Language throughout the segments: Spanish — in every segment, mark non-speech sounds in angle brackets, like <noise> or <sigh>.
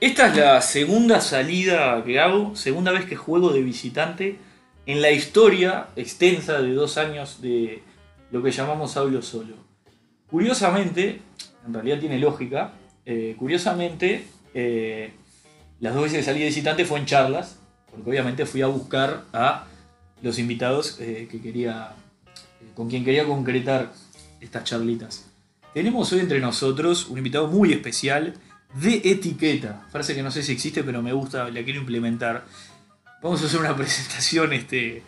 Esta es la segunda salida que hago, segunda vez que juego de visitante en la historia extensa de dos años de lo que llamamos Hablo Solo. Curiosamente, en realidad tiene lógica, eh, curiosamente, eh, las dos veces que salí de visitante fue en charlas, porque obviamente fui a buscar a los invitados eh, que quería, con quien quería concretar estas charlitas. Tenemos hoy entre nosotros un invitado muy especial de etiqueta, frase que no sé si existe, pero me gusta, la quiero implementar. Vamos a hacer una <laughs> presentación. Este,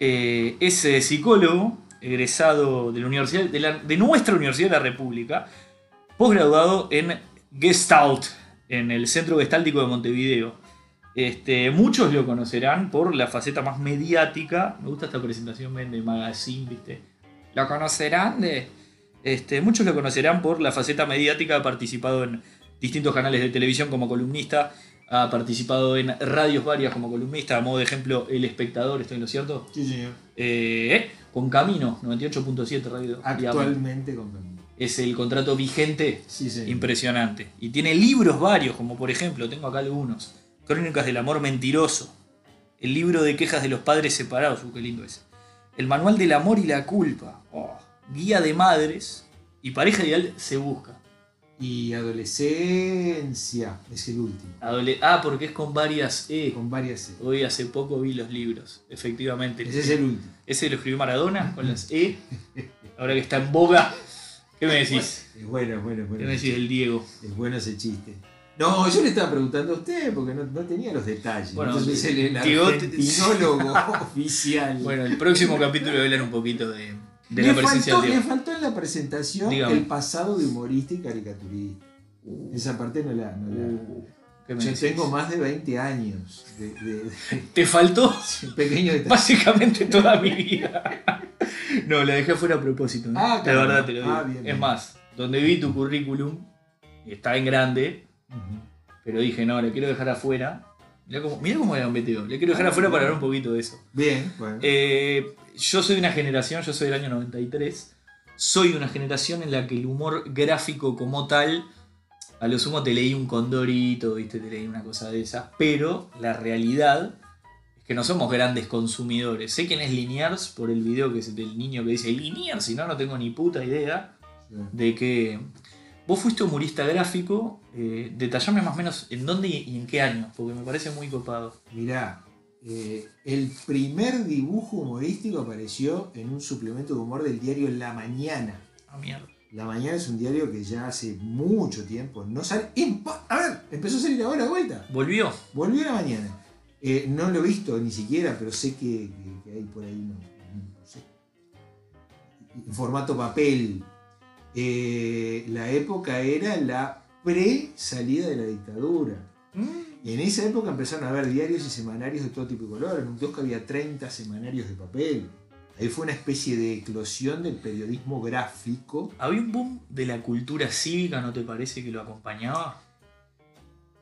eh, es eh, psicólogo, egresado de, la universidad, de, la- de nuestra Universidad de la República, posgraduado en Gestalt, en el Centro Gestáltico de Montevideo. Este, muchos lo conocerán por la faceta más mediática. Me gusta esta presentación de magazine, ¿viste? Lo conocerán de. Este, muchos lo conocerán por la faceta mediática. Ha participado en distintos canales de televisión como columnista. Ha participado en radios varias como columnista. A modo de ejemplo, El Espectador, ¿estoy en lo cierto? Sí, señor. Eh, con Camino, 98.7 radio. Actualmente con Camilo. Es el contrato vigente Sí. Impresionante. Y tiene libros varios, como por ejemplo, tengo acá algunos. Crónicas del amor mentiroso. El libro de quejas de los padres separados. Uh, qué lindo es. El manual del amor y la culpa. Oh, guía de madres. Y pareja ideal se busca. Y adolescencia es el último. Adole- ah, porque es con varias E. Con varias E. Hoy hace poco vi los libros. Efectivamente. Ese es el último. Ese lo escribió Maradona con las E. Ahora que está en boga. ¿Qué me decís? Es bueno, es bueno, es ¿Qué bueno. me decís del Diego? Es bueno ese chiste. No, yo le estaba preguntando a usted porque no, no tenía los detalles. Bueno, Entonces el, el Diego- argentinólogo <laughs> oficial. Bueno, el próximo capítulo voy a hablar un poquito de, de la presencia faltó, Diego. faltó en la presentación Dígame. el pasado de humorista y caricaturista. Esa parte no la. No la- Uh, ¿qué me Yo decís? tengo más de 20 años de, de- Te faltó <laughs> pequeño detalle. básicamente toda mi <laughs> vida. No, la dejé fuera a propósito. ¿eh? Ah, de claro. verdad te lo digo. Ah, bien, es bien. más, donde vi tu currículum, está en grande, pero dije, no, le quiero dejar afuera. Mirá cómo, mirá cómo era un meteo. Le quiero dejar Ah, afuera para hablar un poquito de eso. Bien, bueno. Eh, yo soy de una generación, yo soy del año 93. Soy de una generación en la que el humor gráfico como tal, a lo sumo te leí un condorito, ¿viste? te leí una cosa de esas, pero la realidad es que no somos grandes consumidores. Sé quién es Liniers por el video que es del niño que dice Liniers, si no, no tengo ni puta idea de que vos fuiste humorista gráfico. Eh, detallame más o menos en dónde y en qué año, porque me parece muy copado. Mirá, eh, el primer dibujo humorístico apareció en un suplemento de humor del diario La Mañana. Ah, mierda. La Mañana es un diario que ya hace mucho tiempo no sale. A ver, empezó a salir ahora de vuelta. Volvió. Volvió a La Mañana. Eh, no lo he visto ni siquiera, pero sé que, que- que hay por ahí uno, no sé. En formato papel. Eh, la época era la pre-salida de la dictadura. Y en esa época empezaron a haber diarios y semanarios de todo tipo de color. En un kiosco había 30 semanarios de papel. Ahí fue una especie de eclosión del periodismo gráfico. Había un boom de la cultura cívica, ¿no te parece que lo acompañaba?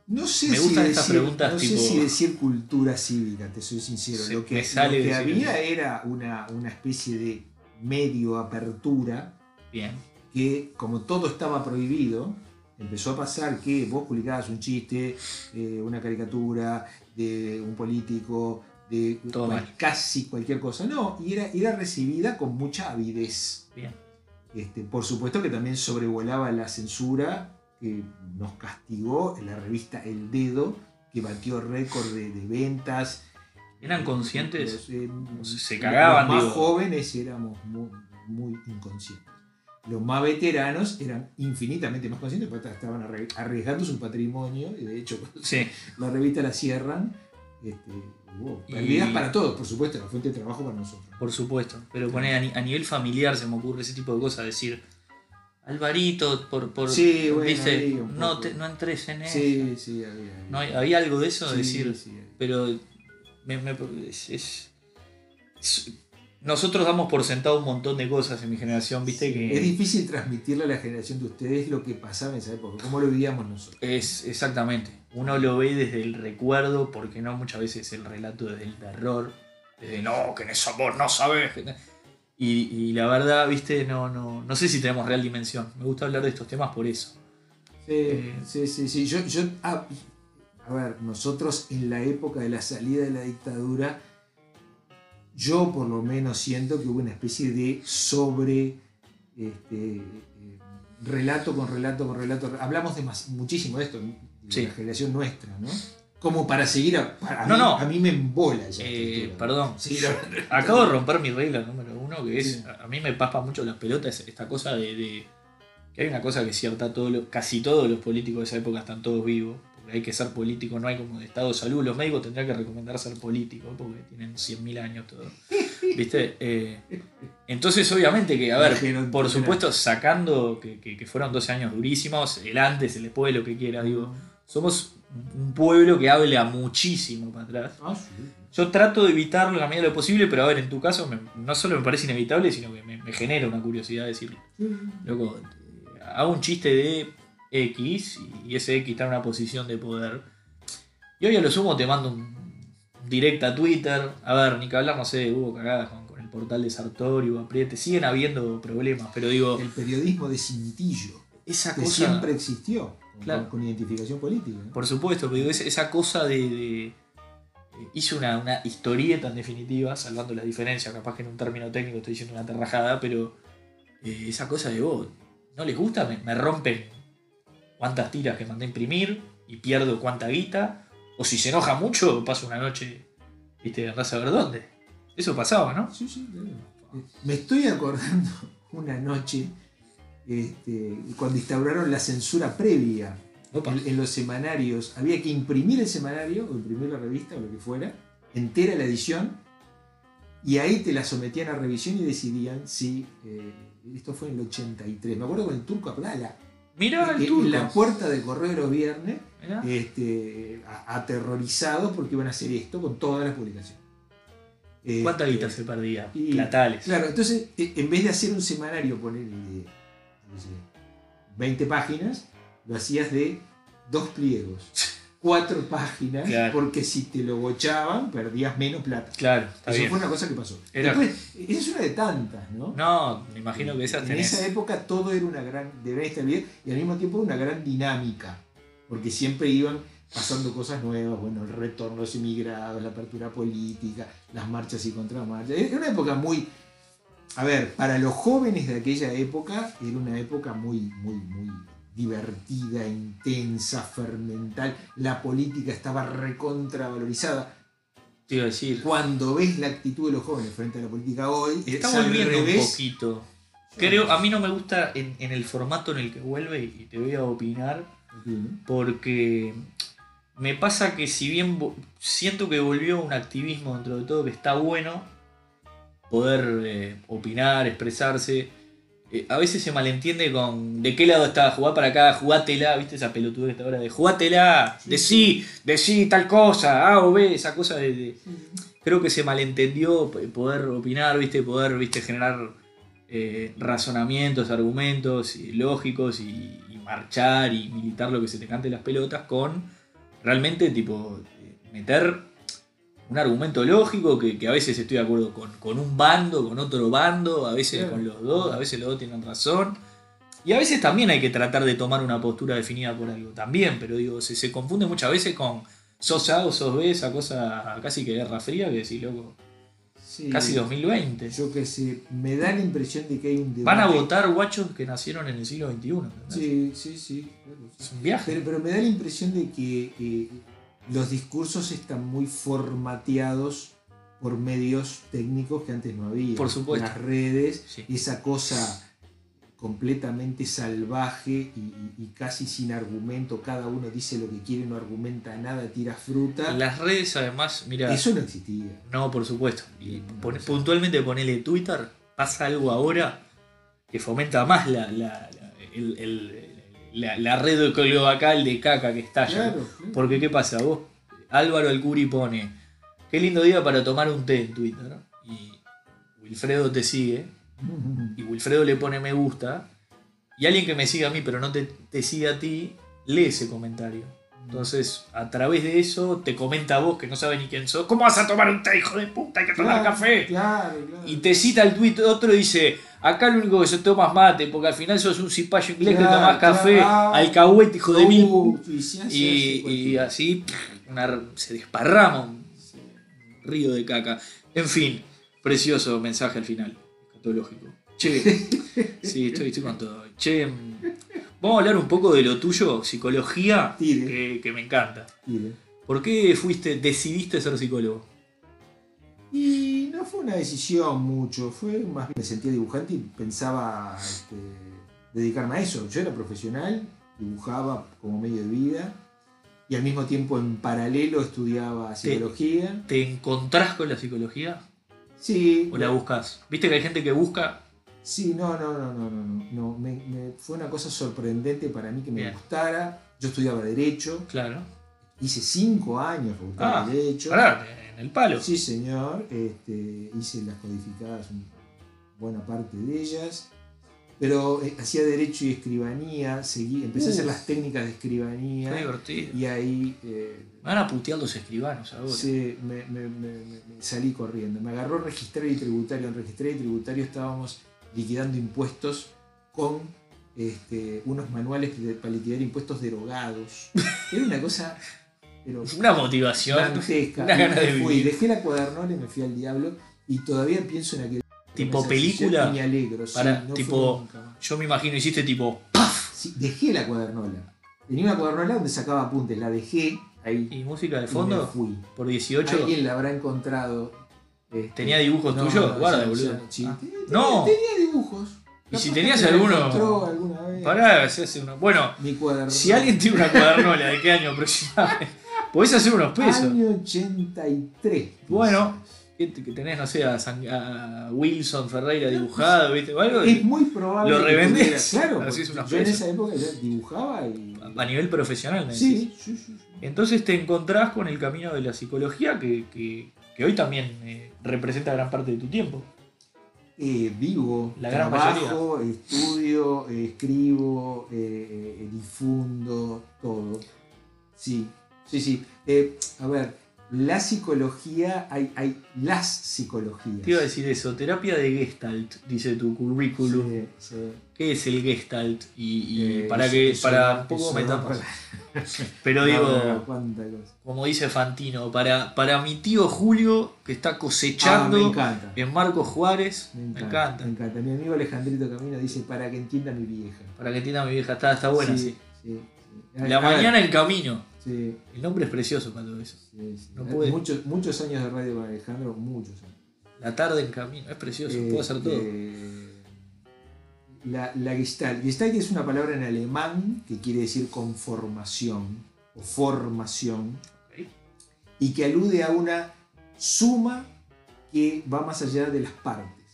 No sé, Me si, gustan decir, estas preguntas no sé si decir cultura cívica, te soy sincero. Se- lo que, me sale lo que decir había eso. era una, una especie de medio apertura Bien. Que, como todo estaba prohibido, empezó a pasar que vos publicabas un chiste, eh, una caricatura de un político, de Todo cual- mal. casi cualquier cosa. No, y era, era recibida con mucha avidez. Bien. Este, por supuesto que también sobrevolaba la censura que nos castigó en la revista El Dedo, que batió récord de, de ventas. ¿Eran conscientes? Los, eh, Se cagaban, Los más digo. jóvenes éramos muy, muy inconscientes. Los más veteranos eran infinitamente más conscientes porque estaban arriesgando su patrimonio y de hecho <laughs> Sí. la revista la cierran. Este, Y- pérdidas para todos, por supuesto, la fuente de trabajo para nosotros. Por supuesto. Pero poner a, ni- a nivel familiar se me ocurre ese tipo de cosas. Decir, Alvarito, por. por Sí, bueno, dice, no, te- no entres en eso. Sí, sí, había. No, hay- había algo de eso, de decir. Pero. me- me- es- es- es- nosotros damos por sentado un montón de cosas en mi generación, viste que. Es difícil transmitirle a la generación de ustedes lo que pasaba en esa época, cómo lo vivíamos nosotros. Es exactamente. Uno lo ve desde el recuerdo, porque no muchas veces el relato desde el terror, desde no, que en ese amor no sabes. Y, y la verdad, viste, no, no, no sé si tenemos real dimensión. Me gusta hablar de estos temas por eso. Eh, Sí, sí, sí. Yo, yo, ah, a ver, nosotros en la época de la salida de la dictadura, yo por lo menos siento que hubo una especie de sobre este, eh, relato con relato con relato. Hablamos de más- muchísimo de esto, de Sí. la generación nuestra, ¿no? Como para seguir a, para- No, mí, no. a mí me embola esa eh, perdón. Sí, <laughs> Acabo de romper mi regla número uno, que es, Sí. a mí me paspa mucho las pelotas, esta cosa de, de- que hay una cosa que es cierta, todo lo- casi todos los políticos de esa época están todos vivos, porque hay que ser político, no hay como de estado de salud, los médicos tendrían que recomendar ser político, porque tienen 100.000 años todos. ¿Viste? Eh, entonces, obviamente que, a ver, por supuesto, sacando que, que- que fueron 12 años durísimos, el antes, el después, lo que quieras, digo, somos un pueblo que habla muchísimo para atrás. Ah, sí. Yo trato de evitarlo en la medida de lo posible, pero a ver, en tu caso me- no solo me parece inevitable, sino que me, me genera una curiosidad decirlo. Loco, eh, hago un chiste de X y ese X está en una posición de poder. Y hoy a lo sumo te mando un directo a Twitter. A ver, ni que hablar, no sé, hubo cagadas con, con el portal de Sartori o Apriete. Siguen habiendo problemas, pero digo, El periodismo de cintillo, esa que cosa. siempre existió, Claro. con identificación política. ¿no? Por supuesto, pero digo, es- esa cosa de. de- eh, hice una, una historieta en definitiva, salvando las diferencias, capaz que en un término técnico estoy diciendo una terrajada, pero eh, esa cosa de vos, no les gusta, me, me rompen cuántas tiras que mandé a imprimir y pierdo cuánta guita, o si se enoja mucho, paso una noche, viste, andás a ver dónde. Eso pasaba, ¿no? Sí, sí, claro. Me estoy acordando <laughs> una noche este, cuando instauraron la censura previa en, en los semanarios. Había que imprimir el semanario o imprimir la revista o lo que fuera, entera la edición, y ahí te la sometían a revisión y decidían si. eh, esto fue en el 83. Me acuerdo con el turco Abdala. Mirá en- el en la turco. puerta de Correo de los Viernes, este, a- aterrorizados porque iban a hacer esto con todas las publicaciones. ¿Cuánta Este, guita se perdía? y- Platales. Claro, entonces e- en vez de hacer un semanario, poner de no sé, 20 páginas, lo hacías de dos pliegos, <laughs> cuatro páginas, Claro. porque si te lo bochaban perdías menos plata. Claro, Eso bien. fue una cosa que pasó. Era- Después, esa es una de tantas, ¿no? No, me imagino que esas en tenés. esa época todo era una gran, de gran estabilidad y al mismo tiempo una gran dinámica, porque siempre iban pasando cosas nuevas, bueno, el retorno de los inmigrados, la apertura política, las marchas y contramarchas. Era una época muy, a ver, para los jóvenes de aquella época era una época muy, muy, muy divertida, intensa, fermental. La política estaba recontravalorizada. Te iba a decir. Cuando ves la actitud de los jóvenes frente a la política hoy, Está es volviendo un poquito. Creo, a mí no me gusta en, en el formato en el que vuelve y te voy a opinar porque me pasa que si bien siento que volvió un activismo dentro de todo que está bueno, poder eh, opinar, expresarse, eh, a veces se malentiende con de qué lado está, jugá para acá, jugátela, viste esa pelotudez esta hora de jugátela, Sí, decí, decí tal cosa, A o B, esa cosa de- de, creo que se malentendió poder opinar, viste, poder, viste, generar eh, razonamientos, argumentos y lógicos y, y marchar y militar lo que se te cante las pelotas con realmente tipo eh, meter un argumento lógico que, que a veces estoy de acuerdo con, con un bando, con otro bando, a veces con los dos, a veces los dos tienen razón. Y a veces también hay que tratar de tomar una postura definida por algo, también, pero digo, se, se confunde muchas veces con sos A o sos B, esa cosa casi que guerra fría, que decís, loco, Sí. casi 2020. Yo que sé, me da la impresión de que hay un debate. Van a votar guachos que nacieron en el siglo XXI. ¿entendés? Sí, sí, sí. claro, sí. Es un viaje. Pero, pero me da la impresión de que eh, los discursos están muy formateados por medios técnicos que antes no había. Por supuesto. Las redes, Sí. esa cosa completamente salvaje y, casi sin argumento, cada uno dice lo que quiere, no argumenta nada, tira fruta. Las redes, además, mira. Eso no existía. No, por supuesto. Y no, puntualmente ponele Twitter, pasa algo ahora que fomenta más la, la, la- el- el- la- la red cloacal de caca que estalla. Claro. Porque, ¿qué pasa? Vos, Álvaro Alcuri pone, qué lindo día para tomar un té en Twitter. Y Wilfredo te sigue, y Wilfredo le pone me gusta, y alguien que me sigue a mí pero no te, te sigue a ti, lee ese comentario. Entonces, a través de eso, te comenta a vos que no sabes ni quién sos. ¿Cómo vas a tomar un té, hijo de puta? Hay que tomar Claro, café. Claro, claro. Y te cita el tuit otro y dice, acá lo único que se toma es mate, porque al final sos un cipayo inglés que tomás café, claro. alcahuete, hijo de mil. Uh, y hace Y, así, y así una- se desparrama un río de caca. En fin, precioso mensaje al final, escatológico. Che, <laughs> sí, estoy, estoy con todo. Che, vamos a hablar un poco de lo tuyo, psicología, que, que me encanta. ¿Por qué fuiste, decidiste ser psicólogo? Y no fue una decisión mucho, fue más bien me sentía dibujante y pensaba este, dedicarme a eso. Yo era profesional, dibujaba como medio de vida y al mismo tiempo en paralelo estudiaba psicología. ¿Te encontrás con la psicología Sí, o la buscas? Viste que hay gente que busca. Sí, no, no, no, no, no, no, no, me- me- fue una cosa sorprendente para mí que me Bien. gustara. Yo estudiaba Derecho, Claro. hice cinco años Ah, de Derecho. Pará, en el palo. Sí, señor. Este, hice las codificadas, buena parte de ellas. Pero eh, hacía derecho y escribanía, seguí, empecé a hacer las técnicas de Qué escribanía divertido. y ahí eh, Me van a putear los escribanos ahora. sí, me, salí corriendo. Me agarró registrario y tributario. En registrario y tributario estábamos liquidando impuestos con este, unos manuales para liquidar impuestos derogados. <laughs> Era una cosa pero Una motivación. dantesca. una gana de fui, vivir. dejé la cuadernola y me fui al diablo. Y todavía pienso en aquel. Tipo película, me alegro. sí, para- no tipo-. Yo me imagino, hiciste tipo. Sí, dejé la cuadernola. Tenía una cuadernola donde sacaba apuntes. La dejé ahí. ¿Y música de y me fondo? fui. Por 18. Alguien la habrá encontrado. Este, ¿Tenía dibujos no, tuyos? no, Guarda, boludo. sí, Ah. tenía- No. Tenía dibujos. ¿Y si tenías que alguno? encontró alguna vez. Pará, se hace uno. Bueno, Mi cuaderno. si alguien tiene una cuadernola, ¿de qué año aproximadamente? <laughs> Podés hacer unos pesos. Año 83. Bueno, que, que tenés, no sé, a, San- a Wilson Ferreira dibujado, ¿viste? O algo. Es muy probable. Lo que revendés, tuviera- Claro, así es unos yo en esa época ya dibujaba y. A nivel profesional, me decís. Sí, sí, sí. sí. Entonces te encontrás con el camino de la psicología que, que- que hoy también eh, representa gran parte de tu tiempo. Eh, vivo, La gran trabajo, estudio, eh, escribo, eh, eh, difundo, todo. Sí, sí, sí. A ver, la psicología, hay, hay las psicologías. Te iba a decir eso, terapia de Gestalt, dice tu currículum. Sí, sí. ¿Qué es el Gestalt? Y, y Eh, para eso- que eso para poco eso me no tapas. para- <laughs> Pero No, digo, no, como dice Fantino, para, para mi tío Julio, que está Ah, cosechando me encanta. en Marcos Juárez, Me me encanta, me encanta. Mi amigo Alejandrito Camino dice para que entienda mi vieja. Para que entienda mi vieja, está, está buena. sí. La A ver, mañana en camino. Sí, El nombre es precioso para todo eso. sí, sí. No puede. Muchos, muchos años de radio Alejandro, muchos años. La tarde en camino, es precioso, puedo hacer todo. Eh, La, la Gestalt. Gestalt es una palabra en alemán que quiere decir conformación o formación y que alude a una suma que va más allá de las partes.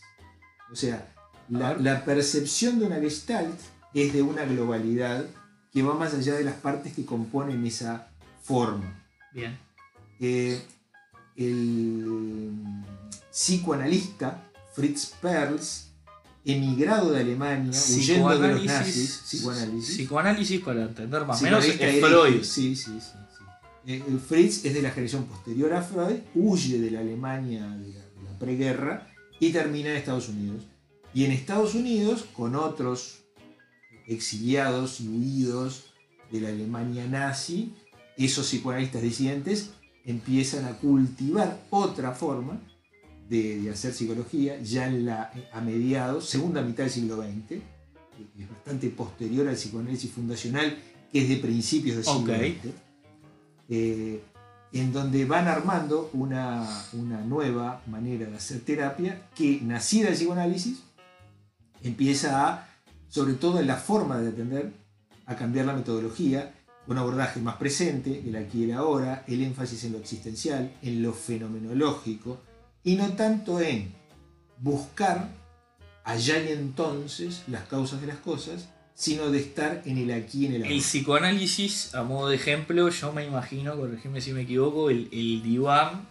O sea, la percepción de una Gestalt es de una globalidad que va más allá de las partes que componen esa forma. Bien. Eh, el psicoanalista Fritz Perls, emigrado de Alemania, huyendo de los nazis, psicoanálisis, psicoanálisis para entender más o menos es Freud. Sí, sí, sí. sí. Eh, eh, Fritz es de la generación posterior a Freud, huye de la Alemania de la, de la preguerra y termina en Estados Unidos. Y en Estados Unidos, con otros exiliados y huidos de la Alemania nazi, esos psicoanalistas disidentes empiezan a cultivar otra forma de, de hacer psicología ya en la, a mediados, segunda mitad del siglo XX, que es bastante posterior al psicoanálisis fundacional, que es de principios del siglo. XX, eh, en donde van armando una, una nueva manera de hacer terapia que, nacida del psicoanálisis, empieza a, sobre todo en la forma de atender, a cambiar la metodología, un abordaje más presente, el aquí y el ahora, el énfasis en lo existencial, en lo fenomenológico, y no tanto en buscar allá y entonces las causas de las cosas, sino de estar en el aquí y en el ahora. El psicoanálisis, a modo de ejemplo, yo me imagino, corregime si me equivoco, el, el diván,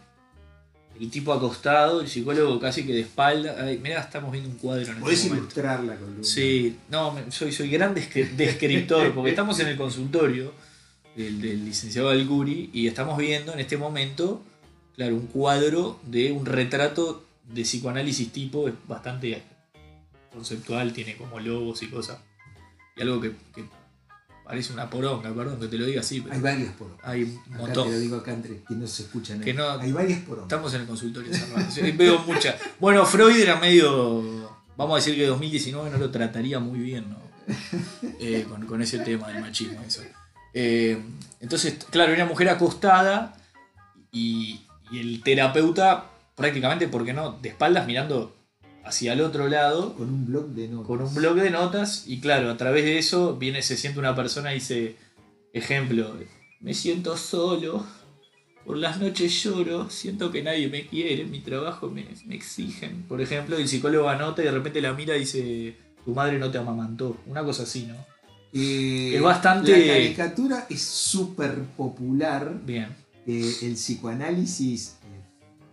el tipo acostado, el psicólogo casi que de espalda. Ay, mirá, estamos viendo un cuadro en Podés este momento. ilustrar la columna. Sí, no, soy, soy gran descri- <laughs> descriptor, porque estamos en el consultorio del, del licenciado Alguri, y estamos viendo en este momento, claro, un cuadro de un retrato de psicoanálisis tipo, es bastante conceptual, tiene como logos y cosas. Y algo que, que parece una poronga, perdón que te lo diga así, pero Hay varias por hay un montón. te lo digo acá entre que no se escuchan. Que no- Hay varias por Estamos en el consultorio cerrado. Veo muchas. Bueno, Freud era medio. Vamos a decir que 2019 no lo trataría muy bien, ¿no? Eh, con, con ese tema del machismo. Eso. Eh, entonces, claro, una mujer acostada y, y el terapeuta prácticamente, ¿por qué no? De espaldas mirando hacia el otro lado Con un blog de notas. con un blog de notas y claro, a través de eso viene, se siente una persona y dice, ejemplo, me siento solo, por las noches lloro, siento que nadie me quiere, mi trabajo me, me exigen. Por ejemplo, el psicólogo anota y de repente la mira y dice, tu madre no te amamantó, una cosa así, ¿no? Eh, Es bastante- La caricatura es súper popular. Bien, eh, el psicoanálisis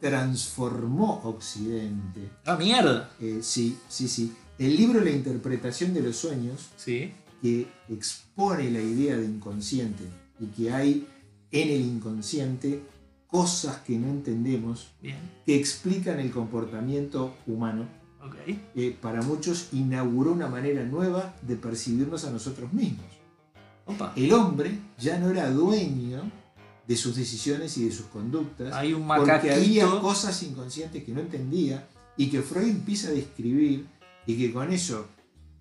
transformó Occidente. ah, mierda, Eh, sí, sí, sí. El libro La interpretación de los sueños, sí, que expone la idea de inconsciente y que hay en el inconsciente cosas que no entendemos bien, que explican el comportamiento humano, ok, eh, para muchos inauguró una manera nueva de percibirnos a nosotros mismos. opa, El hombre ya no era dueño de sus decisiones y de sus conductas, hay un porque había cosas inconscientes que no entendía y que Freud empieza a describir y que con eso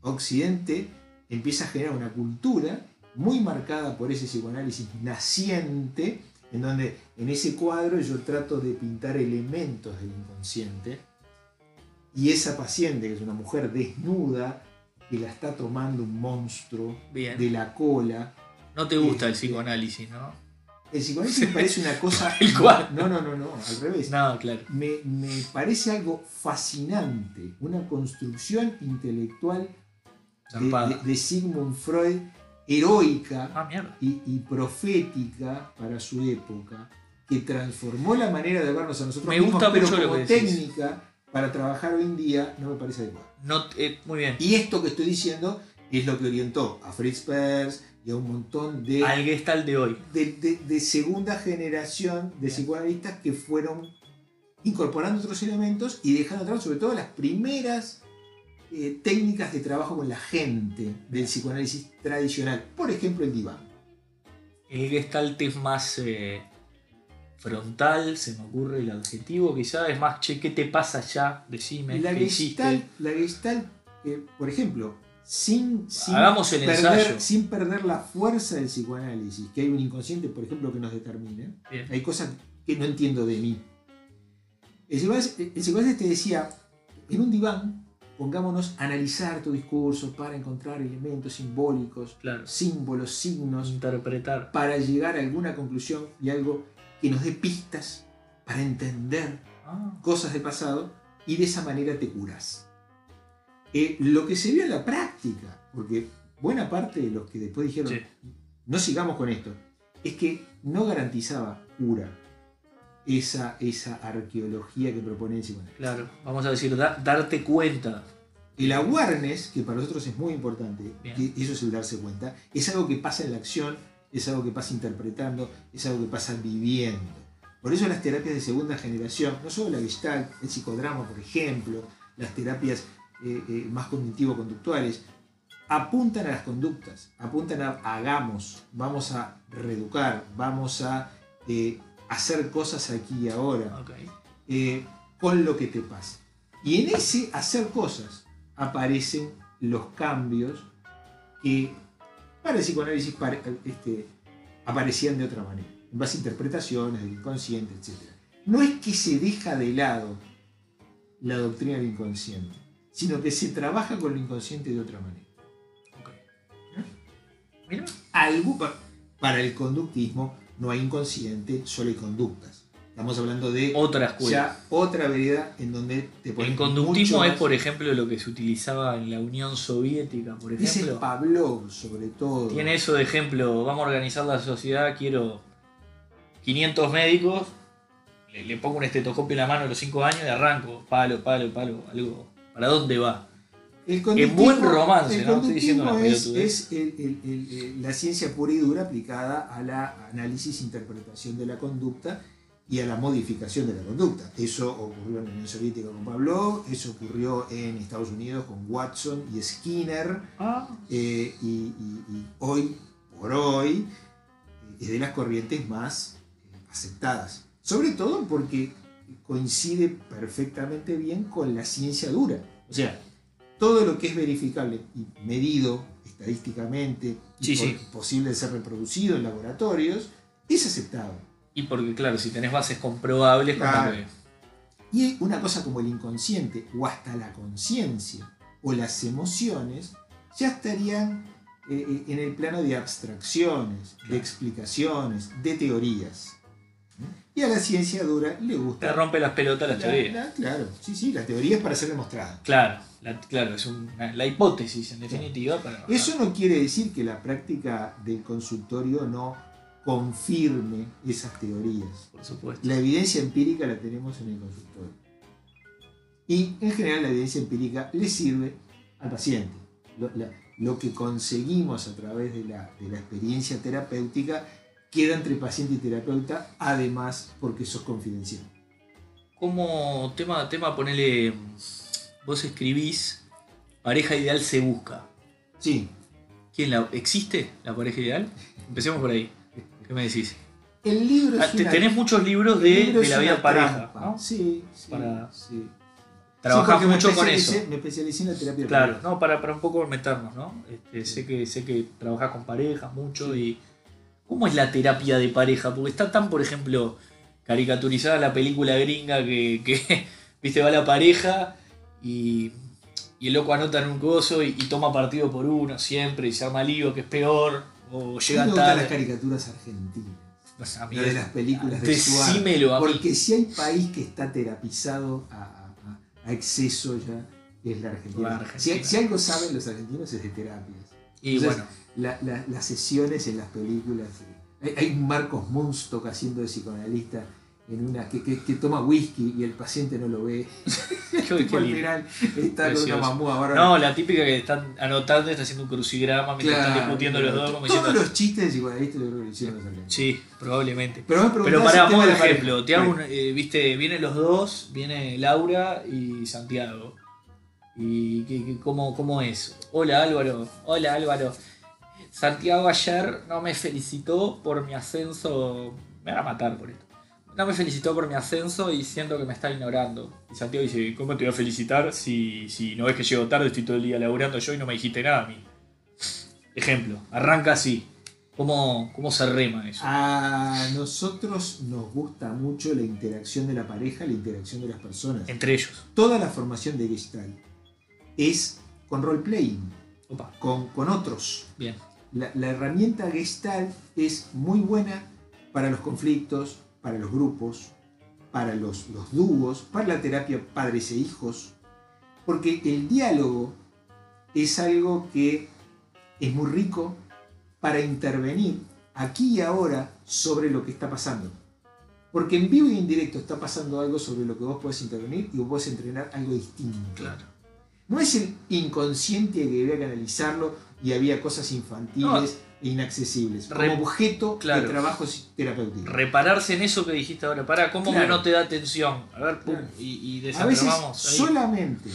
Occidente empieza a generar una cultura muy marcada por ese psicoanálisis naciente, en donde en ese cuadro yo trato de pintar elementos del inconsciente y esa paciente, que es una mujer desnuda, que la está tomando un monstruo bien, de la cola, no te gusta el este, psicoanálisis, ¿no? El psicoanálisis <laughs> me parece una cosa... <laughs> El cual. No, no, no, no, al revés. No, claro, Me, me parece algo fascinante, una construcción intelectual de, zarpada. de- de Sigmund Freud heroica Ah, y, y profética para su época, que transformó la manera de vernos a nosotros Me mismos, gusta pero mucho lo como decís. técnica para trabajar hoy en día no me parece adecuado. No, eh, muy bien. Y esto que estoy diciendo es lo que orientó a Fritz Perls y a un montón de Al Gestalt de hoy. de, de- de segunda generación de psicoanalistas que fueron incorporando otros elementos y dejando atrás sobre todo las primeras eh, técnicas de trabajo con la gente del psicoanálisis tradicional. Por ejemplo, el diván. El Gestalt es más eh, frontal, se me ocurre el adjetivo, quizá es más, che, ¿qué te pasa ya? Decime, La ¿qué hiciste? gestalt, la gestalt, eh, por ejemplo, sin, sin, Hagamos el perder, ensayo. sin perder la fuerza del psicoanálisis, que hay un inconsciente, por ejemplo, que nos determina, Bien. hay cosas que no entiendo de mí. El psicoanálisis, el psicoanálisis te decía, en un diván, pongámonos a analizar tu discurso para encontrar elementos simbólicos, Claro. símbolos, signos, Interpretar. para llegar a alguna conclusión y algo que nos dé pistas para entender Ah, cosas del pasado y de esa manera te curas. Eh, lo que se vio en la práctica, porque buena parte de los que después dijeron Sí. no sigamos con esto, es que no garantizaba cura esa, esa arqueología que propone el psicoanálisis. claro. Vamos a decir, da- darte cuenta. El awareness, que para nosotros es muy importante, que eso es el darse cuenta, es algo que pasa en la acción, es algo que pasa interpretando, es algo que pasa viviendo. Por eso las terapias de segunda generación, no solo la Gestalt, el psicodrama, por ejemplo, las terapias eh, eh, más cognitivo-conductuales, apuntan a las conductas, apuntan a hagamos, vamos a reeducar, vamos a eh, hacer cosas aquí y ahora con lo que te pasa. Y en ese hacer cosas aparecen los cambios que para el psicoanálisis pare- este, aparecían de otra manera, en base a interpretaciones del inconsciente, etc. No es que se deja de lado la doctrina del inconsciente, sino que se trabaja con lo inconsciente de otra manera. ok. Mira. Algo pa- para el conductismo no hay inconsciente, solo hay conductas. Estamos hablando de Otra escuela. ya otra vereda en donde te pones El conductismo es, por ejemplo, lo que se utilizaba en la Unión Soviética, por Dice ejemplo. Pavlov sobre todo. Tiene eso de ejemplo, vamos a organizar la sociedad, quiero 500 médicos, le, le pongo un estetoscopio en la mano a los 5 años y arranco, palo, palo, palo, algo. ¿Para dónde va? El En buen romance, el ¿no? Estoy diciendo conductismo una es, es el- el- el- el- la ciencia pura y dura aplicada a la análisis e interpretación de la conducta y a la modificación de la conducta. Eso ocurrió en la Unión Soviética con Pavlov, eso ocurrió en Estados Unidos con Watson y Skinner, Ah, eh, y, y- y hoy por hoy es de las corrientes más aceptadas. Sobre todo porque coincide perfectamente bien con la ciencia dura. O sea, todo lo que es verificable y medido estadísticamente y Sí, po- sí. posible de ser reproducido en laboratorios es aceptado. y porque, claro, si tenés bases comprobables, Claro. Y una cosa como el inconsciente o hasta la conciencia o las emociones ya estarían eh, eh, en el plano de abstracciones, de explicaciones, de teorías. Y a la ciencia dura le Te gusta. rompe las pelotas la la- teoría. la- claro, sí, sí, la teoría es para ser demostrada. Claro, la, claro, es una- la hipótesis en definitiva. Para, Eso no quiere decir que la práctica del consultorio no confirme esas teorías. por supuesto. La evidencia empírica la tenemos en el consultorio. Y en general la evidencia empírica le sirve al paciente. Lo, lo que conseguimos a través de la, de la experiencia terapéutica queda entre paciente y terapeuta, además porque eso es confidencial. Como tema, tema, ponele. Vos escribís, pareja ideal se busca. Sí, ¿Quién la, ¿Existe la pareja ideal? Empecemos por ahí. ¿Qué me decís? el libro es Ah, una- tenés muchos libros de, libro de es la vida pareja. ¿no? Sí, sí, Para- sí. Trabajás Sí, mucho con eso. Me especialicé en la terapia Claro, no, para, para un poco meternos, ¿no? Este, sé, que, sé que trabajás con parejas mucho y. ¿Cómo es la terapia de pareja? Porque está tan, por ejemplo, caricaturizada la película gringa que, que, <laughs> viste, va la pareja y, y el loco anota en un coso y, y toma partido por uno siempre y se arma lío, que es peor, o llega me gustan las tarde. caricaturas argentinas. Sea, a mí Lo de las películas de Suárez. Porque si hay país que está terapizado a, a- a- a exceso ya, es la Argentina. La Argentina. Si, si algo saben los argentinos es de terapias. Y Entonces, bueno, La- la- las sesiones en las películas. Hay, hay un Marcos Munstock haciendo de psicoanalista en una que, que- que toma whisky y el paciente no lo ve. <laughs> qué, al final está con una mamúa bárbara. No, la típica que están anotando, está haciendo un crucigrama mientras Claro, están discutiendo los dos, como Todos diciendo. los chistes que lo hicieron. Sí, probablemente. Pero, de el la ejemplo. Te hago un, eh, viste, vienen los dos, viene Laura y Santiago. ¿Y qué- cómo, cómo es? Hola Álvaro, hola Álvaro. Santiago ayer no me felicitó por mi ascenso. Me van a matar por esto. No me felicitó por mi ascenso y siento que me está ignorando. Y Santiago dice, ¿cómo te voy a felicitar si, si no ves que llego tarde, estoy todo el día laburando yo y no me dijiste nada a mí? Ejemplo, arranca así. ¿Cómo, cómo se rema eso? A nosotros nos gusta mucho la interacción de la pareja, la interacción de las personas. Entre ellos. Toda la formación de Gestalt es con role-playing, Opa, con, con otros. bien. La, la herramienta Gestalt es muy buena para los conflictos, para los grupos, para los, los dúos, para la terapia padres e hijos, porque el diálogo es algo que es muy rico para intervenir aquí y ahora sobre lo que está pasando. Porque en vivo y en directo está pasando algo sobre lo que vos podés intervenir y vos podés entrenar algo distinto. Claro. No es el inconsciente que había que analizarlo y había cosas infantiles e inaccesibles. Como Re- objeto claro. de trabajo terapéutico. Repararse en eso que dijiste ahora. Para, ¿cómo Claro. que no te da atención? A ver, pum, Claro. y, y A veces ahí. solamente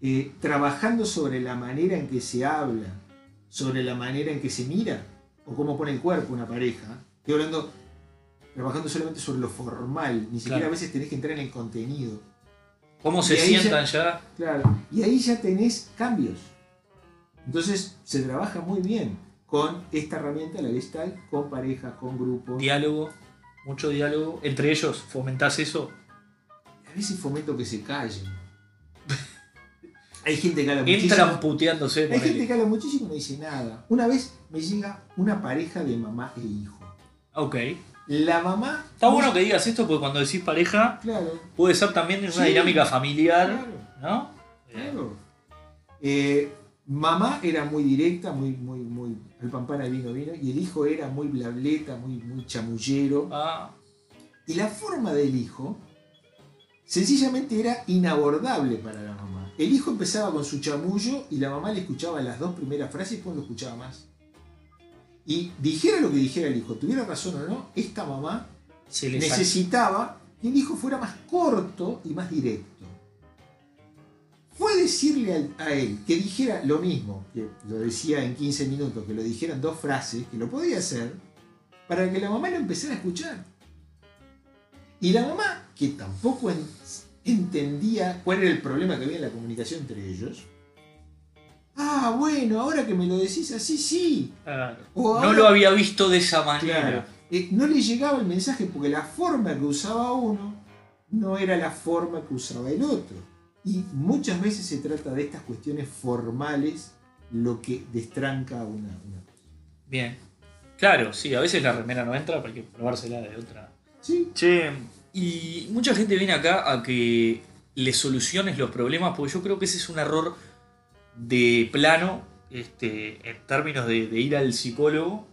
eh, trabajando sobre la manera en que se habla, sobre la manera en que se mira, o cómo pone el cuerpo una pareja, estoy hablando, trabajando solamente sobre lo formal, ni siquiera a veces tenés que entrar en el contenido. ¿Cómo y se ahí ya- sientan ya? Claro. Y ahí ya tenés cambios. Entonces se trabaja muy bien con esta herramienta, la Gestalt, con parejas, con grupos. Diálogo, mucho diálogo. Entre ellos, fomentás eso. A veces fomento que se callen. Hay gente que habla muchísimo. Entran puteándose. Hay gente que habla muchísimo y no dice nada. Una vez me llega una pareja de mamá e hijo. Ok. La mamá. Está bueno que digas esto porque cuando decís pareja, Claro, puede ser también en una Sí. dinámica familiar, claro, ¿no? Claro. Eh, mamá era muy directa, muy, muy, muy. Al pampana de vino, vino. Y el hijo era muy blableta, muy, muy chamullero. ah, Y la forma del hijo, sencillamente era inabordable para la mamá. el hijo empezaba con su chamullo y la mamá le escuchaba las dos primeras frases y después no escuchaba más. Y dijera lo que dijera el hijo, tuviera razón o no, esta mamá Se necesitaba que el hijo fuera más corto y más directo. Fue decirle a él que dijera lo mismo, que lo decía en 15 minutos, que lo dijera en dos frases, que lo podía hacer, para que la mamá lo empezara a escuchar. Y la mamá, que tampoco en- entendía cuál era el problema que había en la comunicación entre ellos, ah, bueno, ahora que me lo decís así, sí. O No lo había visto de esa manera. Claro. Eh, no le llegaba el mensaje porque la forma que usaba uno no era la forma que usaba el otro. Y muchas veces se trata de estas cuestiones formales lo que destranca una, una cosa. Bien. Claro, sí, a veces la remera no entra, pero hay que probársela de otra. Sí, Che, y mucha gente viene acá a que le soluciones los problemas, porque yo creo que ese es un error de plano, este, en términos de, de ir al psicólogo.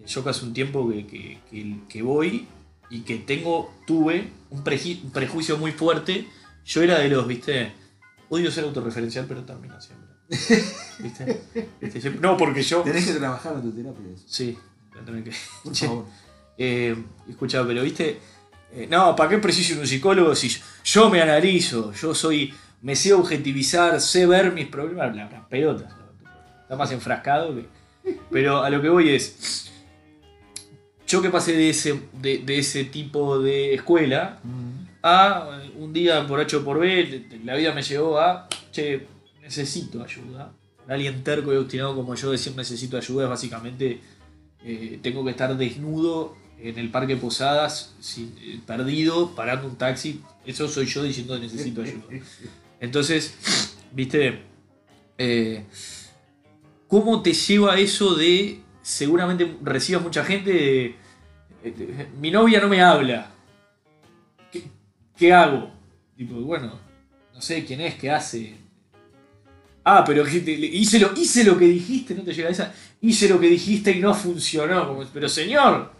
Eh, Yo que hace un tiempo que, que- que- que voy y que tengo, tuve un prejuicio muy fuerte. Yo era de los, viste, odio ser autorreferencial, pero termino siempre. <laughs> ¿Viste? Viste, siempre- No, porque yo... tenés que trabajar en tu terapia eso. Sí, voy a tener que... Por Che, favor. eh, escucha, pero viste, eh, no, ¿para qué preciso un psicólogo si yo, yo me analizo? Yo soy, me sé objetivizar, sé ver mis problemas, la- las pelotas. Está más enfrascado que. Pero a lo que voy es. Yo que pasé de ese, de, de ese tipo de escuela a un día por H o por B, la vida me llevó a, che, necesito ayuda. Alguien terco y obstinado como yo decir necesito ayuda es básicamente eh, tengo que estar desnudo en el parque Posadas, sin- eh, perdido, parando un taxi. Eso soy yo diciendo necesito <laughs> ayuda. Entonces, viste, Eh, ¿cómo te lleva eso de, seguramente recibas mucha gente, de, mi novia no me habla, ¿qué, qué hago? Tipo, bueno, no sé quién es, qué hace. Ah, pero hice, lo, hice lo que dijiste, no te llega esa. Hice lo que dijiste y no funcionó. Como, pero señor,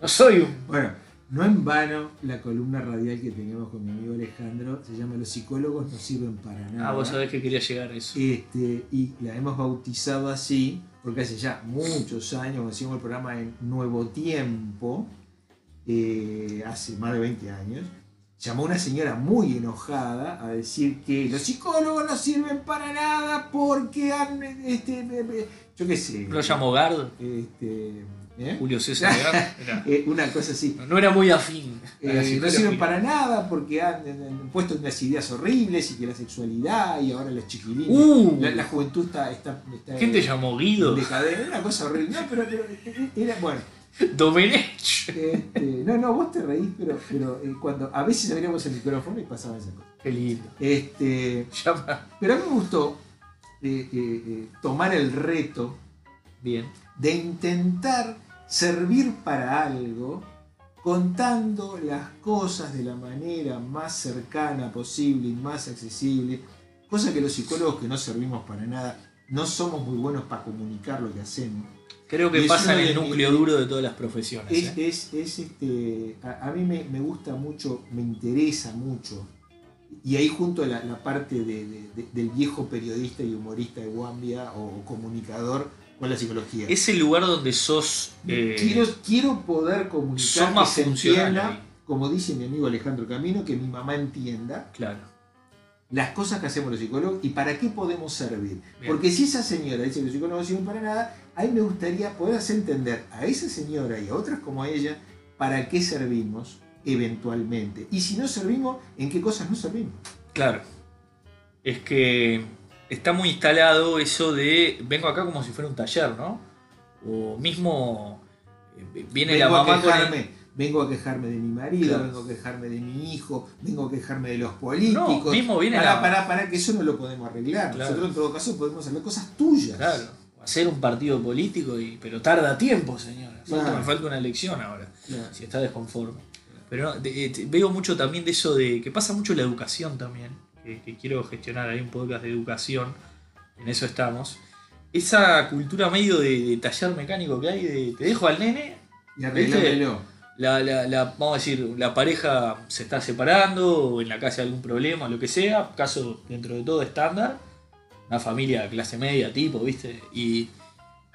no soy un. Bueno, no en vano la columna radial que tenemos con mi amigo Alejandro se llama Los psicólogos no sirven para nada. Ah, vos sabés que quería llegar a eso. Este, y la hemos bautizado así porque hace ya muchos años hacíamos el programa en Nuevo Tiempo, eh, hace más de 20 años. Llamó una señora muy enojada a decir que los psicólogos no sirven para nada porque han. Este, yo qué sé. ¿Lo llamó Gard? Este, ¿eh? Julio <laughs> César Gard. Era- Eh, una cosa así. no era muy afín. a Eh, no sirven para nada porque han, han- han puesto unas ideas horribles y que la sexualidad y ahora los chiquilines. Uh, la, la juventud está. está, está ¿Quién te llamó Guido? Decadente, una cosa horrible. No, pero, pero era. Bueno, <laughs> Domenech. este, no, no, vos te reís, pero, pero eh, cuando a veces abríamos el micrófono y pasaba esa cosa. Qué lindo. Este, Llama. pero a mí me gustó eh, eh, eh, tomar el reto Bien. de intentar servir para algo contando las cosas de la manera más cercana posible y más accesible, cosa que los psicólogos que no servimos para nada no somos muy buenos para comunicar lo que hacemos. Creo que pasa en el núcleo duro de todas las profesiones. Es, ¿eh? es, es, este, a, a mí me, me gusta mucho, me interesa mucho, y ahí junto a la, la parte de- de- de- del viejo periodista y humorista de Guambia o comunicador con la psicología. Es el lugar donde sos. eh, quiero, quiero poder comunicar sos que más se funcional entienda, como dice mi amigo Alejandro Camino, que mi mamá entienda Claro. las cosas que hacemos los psicólogos y para qué podemos servir. Bien. Porque si esa señora dice que los psicólogos no sirven para nada, a mí me gustaría poder hacer entender a esa señora y a otras como ella para qué servimos eventualmente. Y si no servimos, ¿en qué cosas no servimos? Claro. Es que está muy instalado eso de vengo acá como si fuera un taller, ¿no? O mismo eh, viene vengo, la a mamá el- quejarme, vengo a quejarme de mi marido, Claro. vengo a quejarme de mi hijo, vengo a quejarme de los políticos. No, mismo viene pará, la- pará, pará, que eso no lo podemos arreglar. Claro. Nosotros en todo caso podemos hacer cosas tuyas. Claro. Hacer un partido político, y, pero tarda tiempo, señora. Falta. Me falta una elección ahora, si está desconforme. Pero no, de- de- veo mucho también de eso de que pasa mucho la educación también, que, que quiero gestionar ahí un podcast de educación, en eso estamos. Esa cultura medio de, de taller mecánico que hay, de te dejo al nene Y la, la- la- vamos a decir, la pareja se está separando o en la casa hay algún problema, lo que sea, caso dentro de todo estándar, una familia clase media tipo, ¿viste? Y,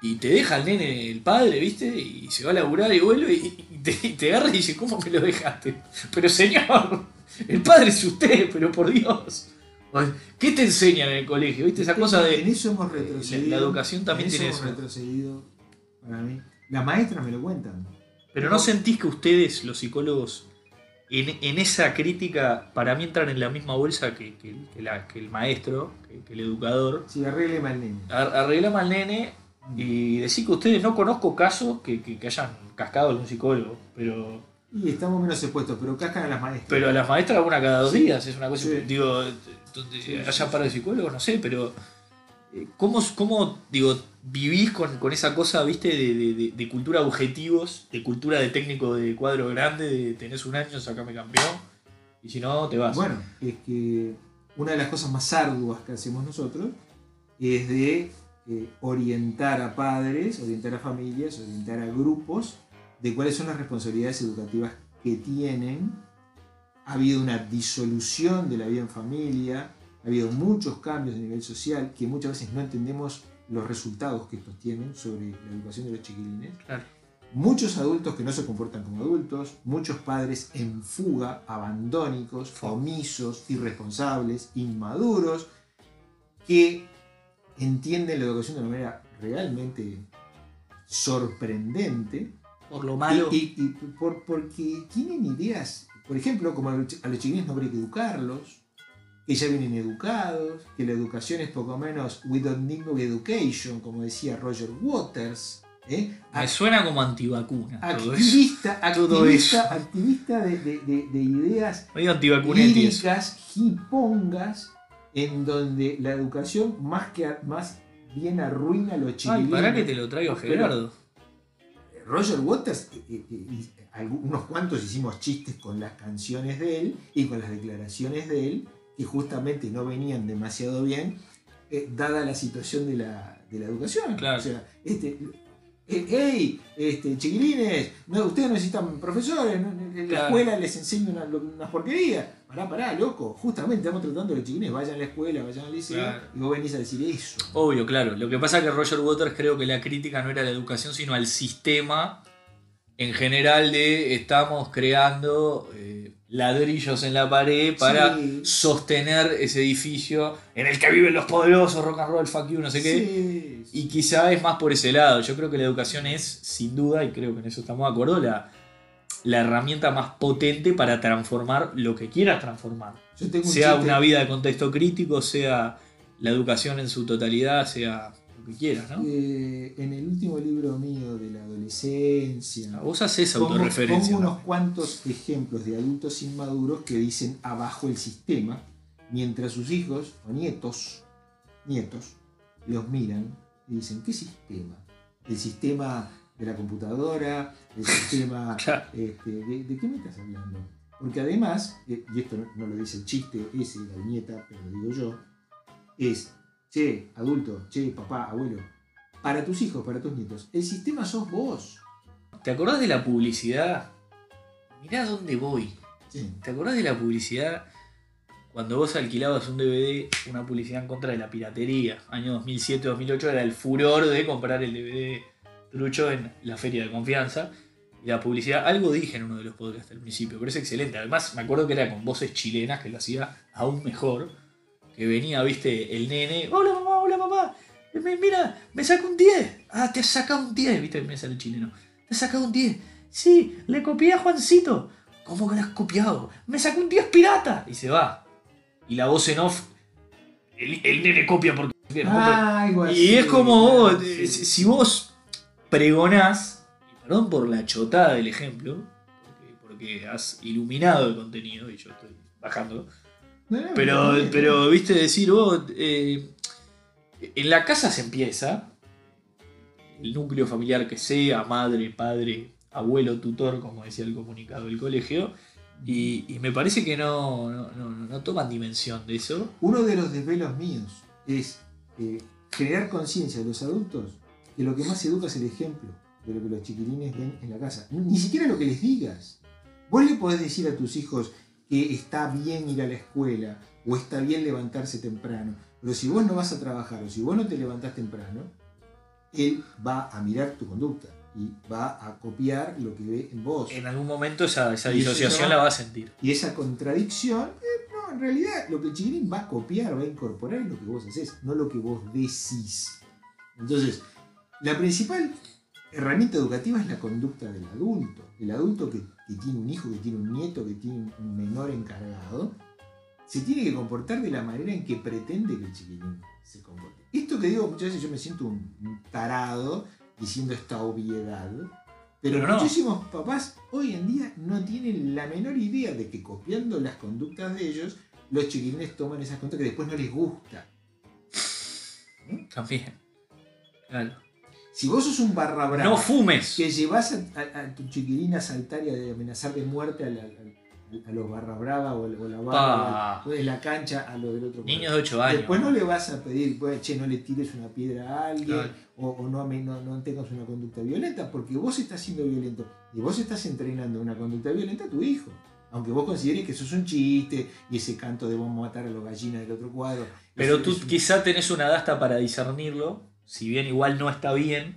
y te deja el nene, el padre, ¿viste? Y se va a laburar y vuelve y, y te, y te agarra y dice, ¿cómo me lo dejaste? Pero señor, el padre es usted, pero por Dios. ¿Qué te enseñan en el colegio? ¿Viste? Esa cosa de... En eso hemos retrocedido. la educación también en eso tiene hemos eso. retrocedido para mí. Las maestras me lo cuentan. Pero no sentís que ustedes, los psicólogos, en, en esa crítica, para mí entran en la misma bolsa que, que- que la- que el maestro, que, el educador. Si arregle mal nene. Ar- Arreglame al nene y decir que ustedes no conozco casos que, hayan cascado a algún psicólogo, pero, Y estamos menos expuestos, pero cascan a las maestras. pero a las maestras una cada dos Sí. días, es una cosa, Sí. digo, donde haya paro de psicólogos, no sé, pero eh, ¿cómo, digo, vivís con, esa cosa, viste, de, cultura objetivos, de cultura de técnico de cuadro grande, de tenés un año, sacame campeón, y si no, te vas. Bueno, es que una de las cosas más arduas que hacemos nosotros es de eh, orientar a padres, orientar a familias, orientar a grupos de cuáles son las responsabilidades educativas que tienen. Ha habido una disolución de la vida en familia, ha habido muchos cambios a nivel social que muchas veces no entendemos los resultados que estos tienen sobre la educación de los chiquilines. Claro. Muchos adultos que no se comportan como adultos, muchos padres en fuga, abandónicos, omisos, irresponsables, inmaduros, que entienden la educación de una manera realmente sorprendente por lo malo. y, y- y por- porque tienen ideas, por ejemplo, como a los ch- a los chiquilines no habría que educarlos, que ya vienen educados, que la educación es poco menos we don't need no education, como decía Roger Waters, ¿eh? me suena como antivacuna activista, <laughs> Todo activista, activista de, de- de- de ideas líricas, hipongas, en donde la educación más que más bien arruina a los Ay, chiquilines. pará que te lo traigo Gerardo. Roger Waters, eh, eh, eh, algu- unos cuantos hicimos chistes con las canciones de él y con las declaraciones de él, que justamente no venían demasiado bien, eh, dada la situación de la, de la educación. Claro. O sea, este, eh, hey, este, chiquilines, no, ustedes necesitan profesores, no- en la Claro. escuela les enseño una, unas porquerías. Pará, pará, loco. Justamente estamos tratando de los chiquilines, vayan a la escuela, vayan al liceo, Claro. y vos venís a decir eso. Obvio, claro. Lo que pasa es que Roger Waters creo que la crítica no era a la educación, sino al sistema en general de estamos creando eh, ladrillos en la pared para Sí. sostener ese edificio en el que viven los poderosos, rock and roll, fuck you, no sé qué. Sí. Y quizá es más por ese lado. Yo creo que la educación es, sin duda, y creo que en eso estamos de acuerdo, la, la herramienta más potente para transformar lo que quieras transformar. Yo tengo un Sea chiste- una vida de contexto crítico, sea la educación en su totalidad, sea que quieras, ¿no? Eh, en el último libro mío de la adolescencia, Vos haces pongo, autorreferencia. pongo ¿no? unos cuantos ejemplos de adultos inmaduros que dicen abajo el sistema, mientras sus hijos o nietos, nietos, los miran y dicen, ¿qué sistema? El sistema de la computadora, el <laughs> sistema... Este, ¿de, de qué me estás hablando? Porque además, eh, y esto no, lo dice el chiste ese, la viñeta, pero lo digo yo, es, che, adulto, che, papá, abuelo, para tus hijos, para tus nietos, el sistema sos vos. ¿Te acordás de la publicidad? Mirá dónde voy. Sí. ¿Te acordás de la publicidad cuando vos alquilabas un DVD, una publicidad en contra de la piratería? Año 2007-2008 era el furor de comprar el DVD trucho en la feria de confianza. Y la publicidad, algo dije en uno de los podcasts al principio, pero es excelente. Además, me acuerdo que era con voces chilenas que lo hacía aún mejor. Que venía, viste, el nene, hola mamá, hola papá, me- mira, me saca un 10. Ah, te has sacado un 10, viste, me sale el chileno. Te has sacado un 10. Sí, le copié a Juancito. ¿Cómo que le has copiado? Me sacó un 10 pirata. Y se va. Y la voz en off, el, el nene copia porque... Algo y así, es como, claro, vos, sí. si si vos pregonás, y perdón por la chotada del ejemplo, porque, porque has iluminado el contenido y yo estoy bajando, No, pero, pero viste, decir vos, eh, en la casa se empieza, el núcleo familiar que sea, madre, padre, abuelo, tutor, como decía el comunicado del colegio, y, y me parece que no, no, toman dimensión de eso. Uno de los desvelos míos es eh, generar conciencia de los adultos que lo que más educa es el ejemplo. de lo que los chiquilines ven en la casa. Ni siquiera lo que les digas. Vos le podés decir a tus hijos que está bien ir a la escuela o está bien levantarse temprano, pero si vos no vas a trabajar o si vos no te levantás temprano, él va a mirar tu conducta y va a copiar lo que ve en vos. En algún momento esa, esa disociación la va a sentir. Y esa contradicción, eh, no, en realidad lo que el chiquilín va a copiar, va a incorporar es lo que vos haces, no lo que vos decís. Entonces, la principal herramienta educativa es la conducta del adulto. El adulto que, que tiene un hijo, que tiene un nieto, que tiene un menor encargado, se tiene que comportar de la manera en que pretende que el chiquilín se comporte. Esto que digo, muchas veces yo me siento un, tarado diciendo esta obviedad, pero, Pero no. muchísimos papás hoy en día no tienen la menor idea de que copiando las conductas de ellos, los chiquilines toman esas conductas que después no les gusta. También. Claro. Si vos sos un barra brava No fumes. que llevas a, a- a tu chiquilín a saltar y a amenazar de muerte a, la- a- a los barra brava o, o la barra en la cancha a los del otro Niños de 8 años. Después no le vas a pedir, pues, che, no le tires una piedra a alguien Claro. o, o no, ame- no, no tengas una conducta violenta, porque vos estás siendo violento y vos estás entrenando una conducta violenta a tu hijo. Aunque vos consideres que eso es un chiste y ese canto de vamos a matar a los gallinas del otro cuadro. Pero tú un- quizá tenés una edad hasta para discernirlo, si bien igual no está bien,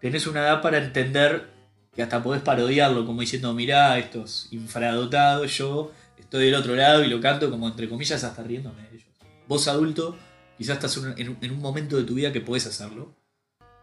tenés una edad para entender que hasta podés parodiarlo, como diciendo, mirá, estos infradotados, yo estoy del otro lado y lo canto como entre comillas hasta riéndome de ellos. Vos adulto, quizás estás en un- en un- en un momento de tu vida que podés hacerlo.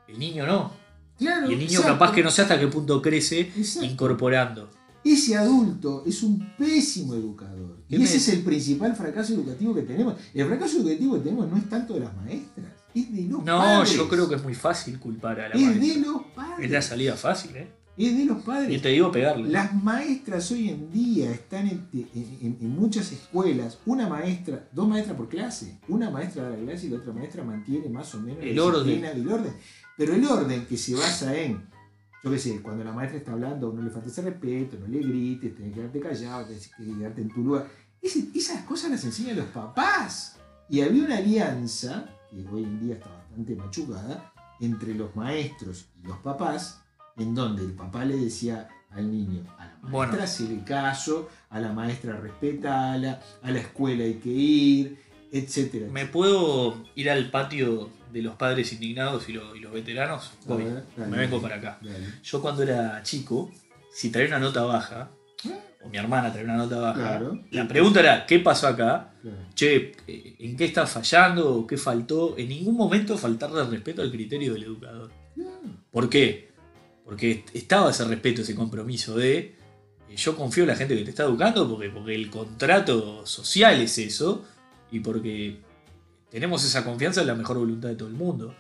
El niño no. Claro, Y el niño exacto, capaz que no sé hasta qué punto crece exacto. incorporando. Ese adulto es un pésimo educador. ¿Qué Y ese me- es el principal fracaso educativo que tenemos. El fracaso educativo que tenemos no es tanto de las maestras, es de los No, padres. yo creo que es muy fácil culpar a la es maestra. de los padres. Es la salida fácil, ¿eh? Es de los Y padres. te digo pegarle. Las maestras hoy en día están en, en- en- en muchas escuelas, una maestra, dos maestras por clase, una maestra da la clase y la otra maestra mantiene más o menos El la orden. disciplina y el orden. Pero el orden que se basa en, yo qué sé, cuando la maestra está hablando, no le faltes el respeto, no le grites, tenés que quedarte callado, tenés que quedarte en tu lugar. Esas cosas las enseñan los papás. Y había una alianza, que hoy en día está bastante machucada, entre los maestros y los papás, en donde el papá le decía al niño, a la maestra Bueno. hacerle caso, a la maestra respetala, a la escuela hay que ir, etcétera. ¿Me puedo ir al patio de los padres indignados y, lo- y los veteranos? Voy. ver, dale. Me vengo para acá. Dale. Yo cuando era chico, si traía una nota baja, o mi hermana traía una nota baja, Claro. la pregunta era, ¿qué pasó acá? Claro. Che, eh, ¿en qué está fallando? ¿O ¿Qué faltó? En ningún momento faltarle respeto al criterio del educador. ¿Por qué? Porque estaba ese respeto, ese compromiso de eh, yo confío en la gente que te está educando porque, porque el contrato social es eso y porque tenemos esa confianza en la mejor voluntad de todo el mundo.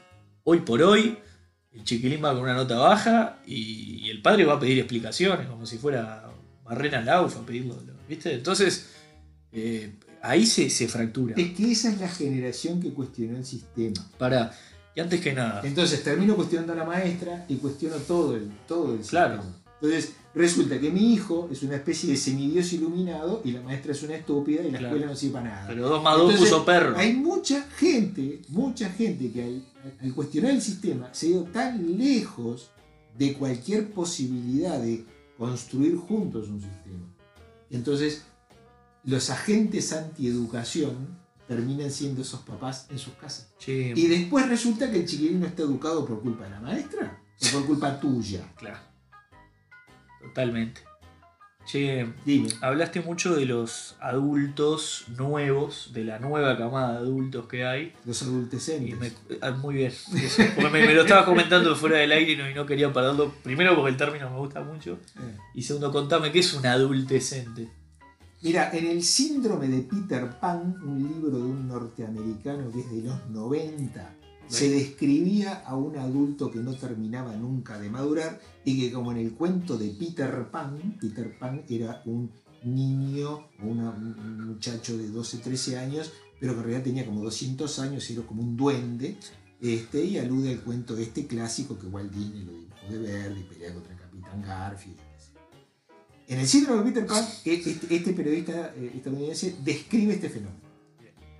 Hoy por hoy, el chiquilín va con una nota baja y, y el padre va a pedir explicaciones, como si fuera Barrena Laufa a pedirlo. ¿Viste? Entonces, eh, ahí se, se fractura. Es que esa es la generación que cuestionó el sistema. Para, y antes que nada, Entonces termino cuestionando a la maestra y cuestiono todo el, todo el Claro. sistema. Entonces resulta que mi hijo es una especie de semidios iluminado y la maestra es una estúpida y la Claro. escuela no sirve para nada. pero dos más dos puso perro. Hay mucha gente, mucha gente que al, al cuestionar el sistema se ha ido tan lejos de cualquier posibilidad de construir juntos un sistema. Entonces, los agentes antieducación terminan siendo esos papás en sus casas. Y después resulta que el chiquilín no está educado por culpa de la maestra o por culpa tuya. Claro. Totalmente. Che, Dime. hablaste mucho de los adultos nuevos, de la nueva camada de adultos que hay. Los adultecentes. me- ah, muy bien. eso, porque me, me lo estaba comentando fuera del aire y no, y no quería perderlo. Primero porque el término me gusta mucho. Eh. Y segundo, contame qué es un adultecente. Mira, en el síndrome de Peter Pan, un libro de un norteamericano que es de los 90, se describía a un adulto que no terminaba nunca de madurar y que como en el cuento de Peter Pan, Peter Pan era un niño o un muchacho de 12, 13 años, pero que en realidad tenía como 200 años era como un duende, este, y alude al cuento este clásico que Walt Disney lo dibujó de verde pelea contra el Capitán Garfield. En el síndrome de Peter Pan, e- este, este periodista eh, estadounidense describe este fenómeno.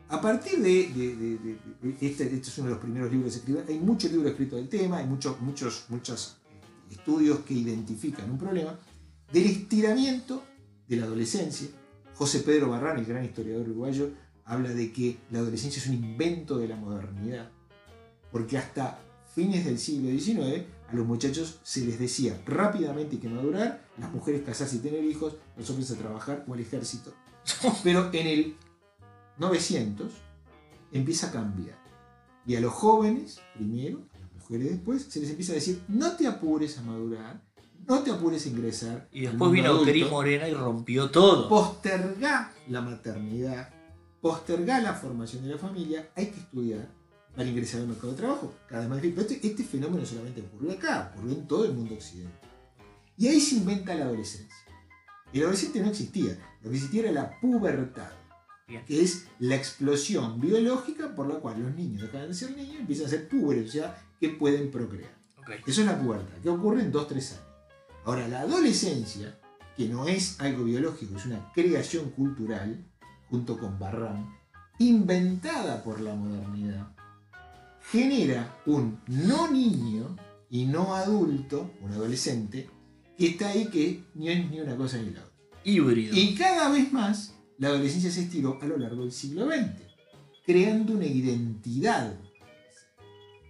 A partir de, este, este es uno de los primeros libros que hay muchos libros escritos del tema, hay muchos, muchos, muchas estudios que identifican un problema, del estiramiento de la adolescencia. José Pedro Barrán, el gran historiador uruguayo, habla de que la adolescencia es un invento de la modernidad, porque hasta fines del siglo XIX a los muchachos se les decía rápidamente que madurar, las mujeres casarse y tener hijos, los hombres a trabajar o al ejército. <laughs> Pero en el 900 empieza a cambiar. Y a los jóvenes, primero, a las mujeres después, se les empieza a decir, no te apures a madurar, no te apures a ingresar. Y después vino Cris Morena y rompió todo. Postergá la maternidad, postergá la formación de la familia, hay que estudiar para ingresar al mercado de trabajo. Cada vez más difícil. Pero este, este fenómeno solamente ocurrió acá, ocurrió en todo el mundo occidental. Y ahí se inventa la adolescencia. El adolescente no existía, lo que existía era la pubertad, Bien. que es la explosión biológica por la cual los niños dejan de ser niños y empiezan a ser púberes, o sea, que pueden procrear. Ok. Eso es la pubertad, que ocurre en 2-3 años. Ahora, la adolescencia, que no es algo biológico, es una creación cultural, junto con Barram, inventada por la modernidad, genera un no niño y no adulto, un adolescente, que está ahí que ni es ni una cosa ni la otra. Híbrido. Y cada vez más la adolescencia se estiró a lo largo del siglo XX, creando una identidad.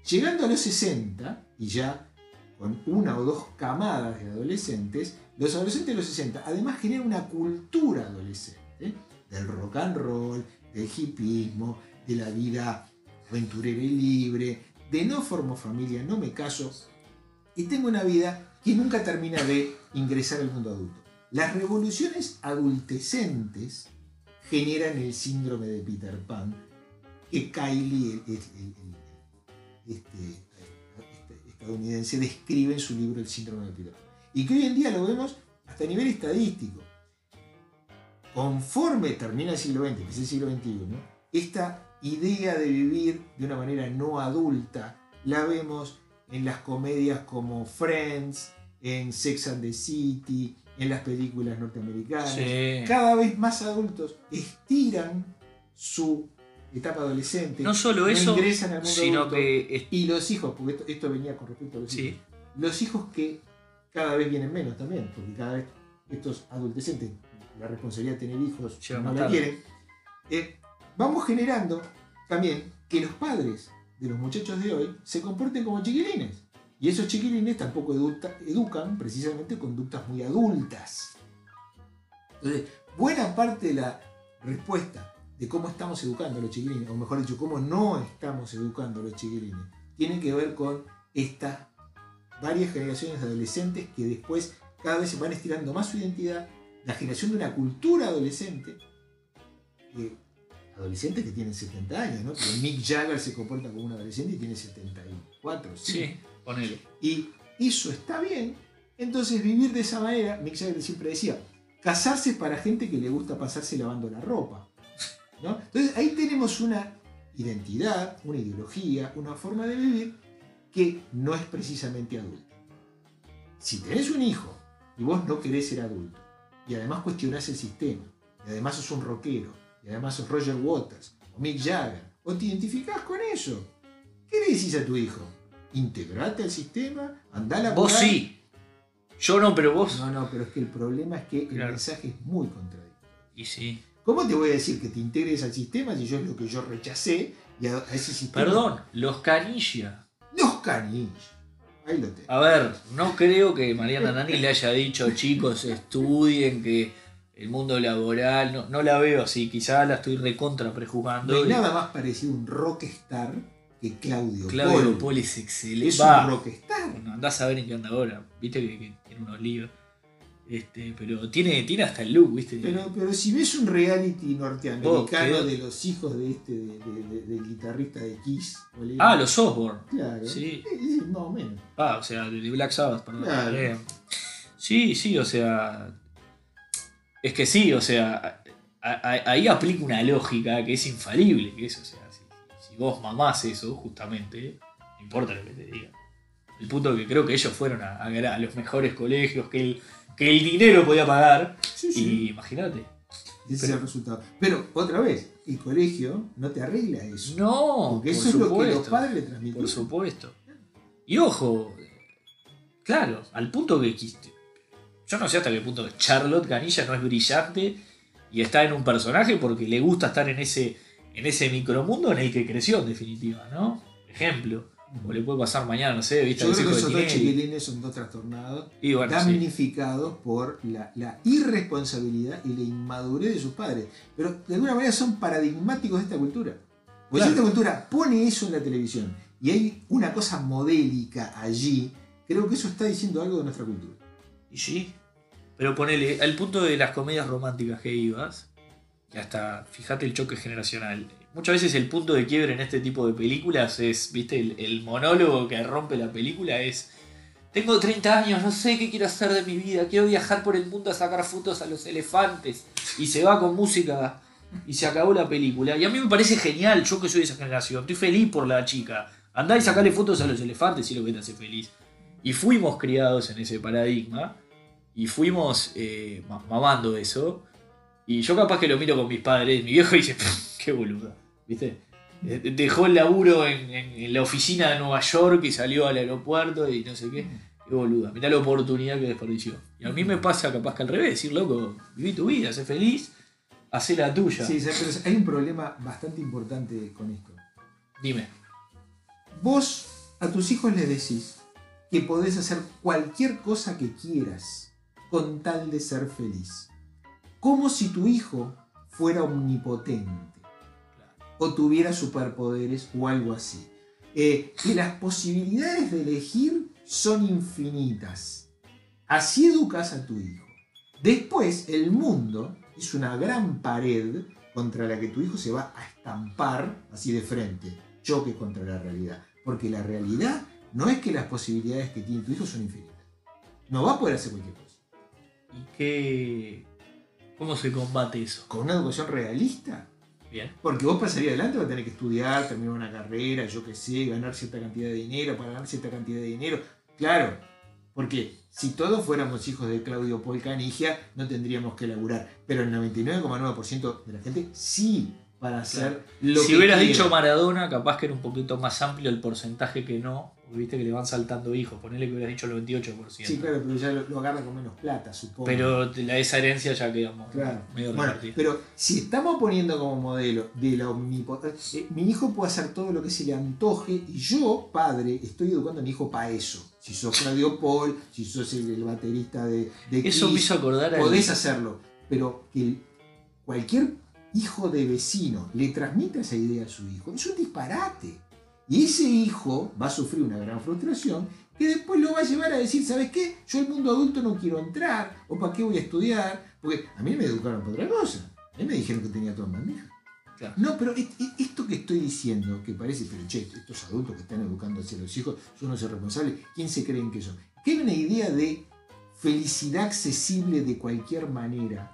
Llegando a los 60, y ya con una o dos camadas de adolescentes, los adolescentes de los 60 además generan una cultura adolescente, del rock and roll, del hipismo, de la vida aventurera y libre, de no formo familia, no me caso, y tengo una vida que nunca termina de ingresar al mundo adulto. Las revoluciones adultecentes generan el síndrome de Peter Pan, que Kylie, este, este estadounidense, describe en su libro El síndrome de Peter Pan. Y que hoy en día lo vemos hasta a nivel estadístico. Conforme termina el siglo XX, es el siglo XXI, esta idea de vivir de una manera no adulta la vemos en las comedias como Friends, en Sex and the City, en las películas norteamericanas. Sí. Cada vez más adultos estiran su etapa adolescente. No solo no eso, ingresan al mundo sino adulto. que es- Y los hijos, porque esto, esto venía con respecto a los Sí. hijos. Los hijos que cada vez vienen menos también, porque cada vez estos adolescentes, la responsabilidad de tener hijos, no la quieren. eh, vamos generando también que los padres de los muchachos de hoy se comporten como chiquilines. Y esos chiquilines tampoco educa- educan precisamente conductas muy adultas. Entonces, buena parte de la respuesta de cómo estamos educando a los chiquilines, o mejor dicho, cómo no estamos educando a los chiquilines, tiene que ver con estas varias generaciones de adolescentes que después cada vez se van estirando más su identidad, la generación de una cultura adolescente, eh, adolescentes que tienen 70 años, ¿no? Porque Mick Jagger se comporta como un adolescente y tiene 74, ¿sí? Sí, Y eso está bien. Entonces vivir de esa manera, Mick Jagger siempre decía, casarse para gente que le gusta pasarse lavando la ropa. Entonces ahí tenemos una identidad, una ideología, una forma de vivir que no es precisamente adulta. Si tenés un hijo y vos no querés ser adulto, y además cuestionás el sistema, y además sos un rockero, y además sos Roger Waters, o Mick Jagger, o te identificás con eso, ¿qué le decís a tu hijo? Integrate al sistema, andá a la Vos sí. Yo no, pero vos. No, no, pero es que el problema es que el Claro. mensaje es muy contradictorio. Y sí. ¿Cómo te voy a decir que te integres al sistema si yo es lo que yo rechacé y a, ese sistema? Perdón, los canilla. Los canillos. Ahí lo tengo. A ver, no creo que Mariana Nani le haya dicho, chicos, estudien, que el mundo laboral, no, no la veo así, quizá la estoy recontra prejuzgando. No hay y nada más parecido a un rockstar que Claudio, Claudio Poli. Poli es excelente. Es Va, un rockstar. bueno, andás a ver en qué anda ahora. Viste que, que tiene unos líos. Este, pero tiene, tiene hasta el look, ¿viste? Pero, pero si ves un reality norteamericano quedó- de los hijos de este, de- de- de- del guitarrista de Kiss, Ah, los Osborne. Claro. Sí. Eh, eh, más o menos. Ah, o sea, de Black Sabbath, perdón. Claro. Eh, sí, sí, o sea. Es que sí, o sea. a- a- ahí aplica una lógica que es infalible, que es, o sea, vos mamás eso, justamente, no importa lo que te digan. El punto que creo que ellos fueron a, a gra- a los mejores colegios, que el, que el dinero podía pagar. Sí, sí. Y imagínate. Ese es el resultado. Pero, otra vez, el colegio no te arregla eso. No, Porque por eso es lo que los padres le transmiten. Por supuesto. Y ojo, Claro, al punto que quiste. Yo no sé hasta qué punto Charlotte Canilla no es brillante y está en un personaje porque le gusta estar en ese, en ese micromundo en el que creció, en definitiva, ¿no? Ejemplo. O le puede pasar mañana, no sé, ¿viste? Yo creo que esos dos chiquilines son dos trastornados, Y bueno, sí. damnificados por la, la irresponsabilidad y la inmadurez de sus padres. Pero de alguna manera son paradigmáticos de esta cultura. Porque si esta cultura pone eso en la televisión y hay una cosa modélica allí, creo que eso está diciendo algo de nuestra cultura. Y sí. Pero ponele, al punto de las comedias románticas que ibas, y hasta, fíjate el choque generacional. Muchas veces el punto de quiebre en este tipo de películas es, viste, el, el monólogo que rompe la película es, tengo 30 años, no sé qué quiero hacer de mi vida, quiero viajar por el mundo a sacar fotos a los elefantes. Y se va con música y se acabó la película. Y a mí me parece genial, yo que soy de esa generación, estoy feliz por la chica. Andá y sacale fotos a los elefantes y lo que te hace feliz. Y fuimos criados en ese paradigma y fuimos eh, ma- mamando eso. Y yo capaz que lo miro con mis padres, mi viejo dice, "Pff, qué boluda, ¿viste? Eh, Dejó el laburo en, en- en la oficina de Nueva York y salió al aeropuerto y no sé qué. Qué boluda, mirá la oportunidad que desperdició. Y a mí me pasa capaz que al revés, decir, loco, viví tu vida, sé feliz, hacé la tuya. Sí, pero hay un problema bastante importante con esto. Dime. Vos a tus hijos les decís que podés hacer cualquier cosa que quieras con tal de ser feliz. Como si tu hijo fuera omnipotente o tuviera superpoderes o algo así. Eh, que las posibilidades de elegir son infinitas. Así educas a tu hijo. Después, el mundo es una gran pared contra la que tu hijo se va a estampar así de frente. Choque contra la realidad. Porque la realidad no es que las posibilidades que tiene tu hijo son infinitas. No va a poder hacer cualquier cosa. ¿Y qué. ¿Cómo se combate eso? Con una educación realista, Bien. Porque vos para salir adelante vas a tener que estudiar, terminar una carrera, yo qué sé, ganar cierta cantidad de dinero, para ganar cierta cantidad de dinero. Claro, porque si todos fuéramos hijos de Claudio Paul Canigia, no tendríamos que laburar. Pero el 99,9% de la gente sí para hacer lo si que hubieras quiera. dicho Maradona, capaz que era un poquito más amplio el porcentaje que no. Viste que le van saltando hijos. Ponele que hubieras dicho el 28%. Sí, claro, pero ya lo, lo agarra con menos plata, supongo. Pero la, esa herencia ya quedamos Claro. medio Bueno, repartida. pero si estamos poniendo como modelo de la omnipotencia, mi hijo puede hacer todo lo que se le antoje y yo, padre, estoy educando a mi hijo para eso. Si sos Claudio Paul, si sos el, el baterista de, de Eso me hizo acordar a. podés hacerlo. Pero que cualquier hijo de vecino le transmita esa idea a su hijo es un disparate. Y ese hijo va a sufrir una gran frustración que después lo va a llevar a decir, ¿sabes qué? Yo al mundo adulto no quiero entrar, o para qué voy a estudiar, porque a mí me educaron para otra cosa. A mí me dijeron que tenía todo en bandeja. Claro. No, pero es- es- esto que estoy diciendo, que parece, pero che, estos adultos que están educando hacia los hijos, yo no soy responsable, ¿quién se creen que son? Que hay una idea de felicidad accesible de cualquier manera,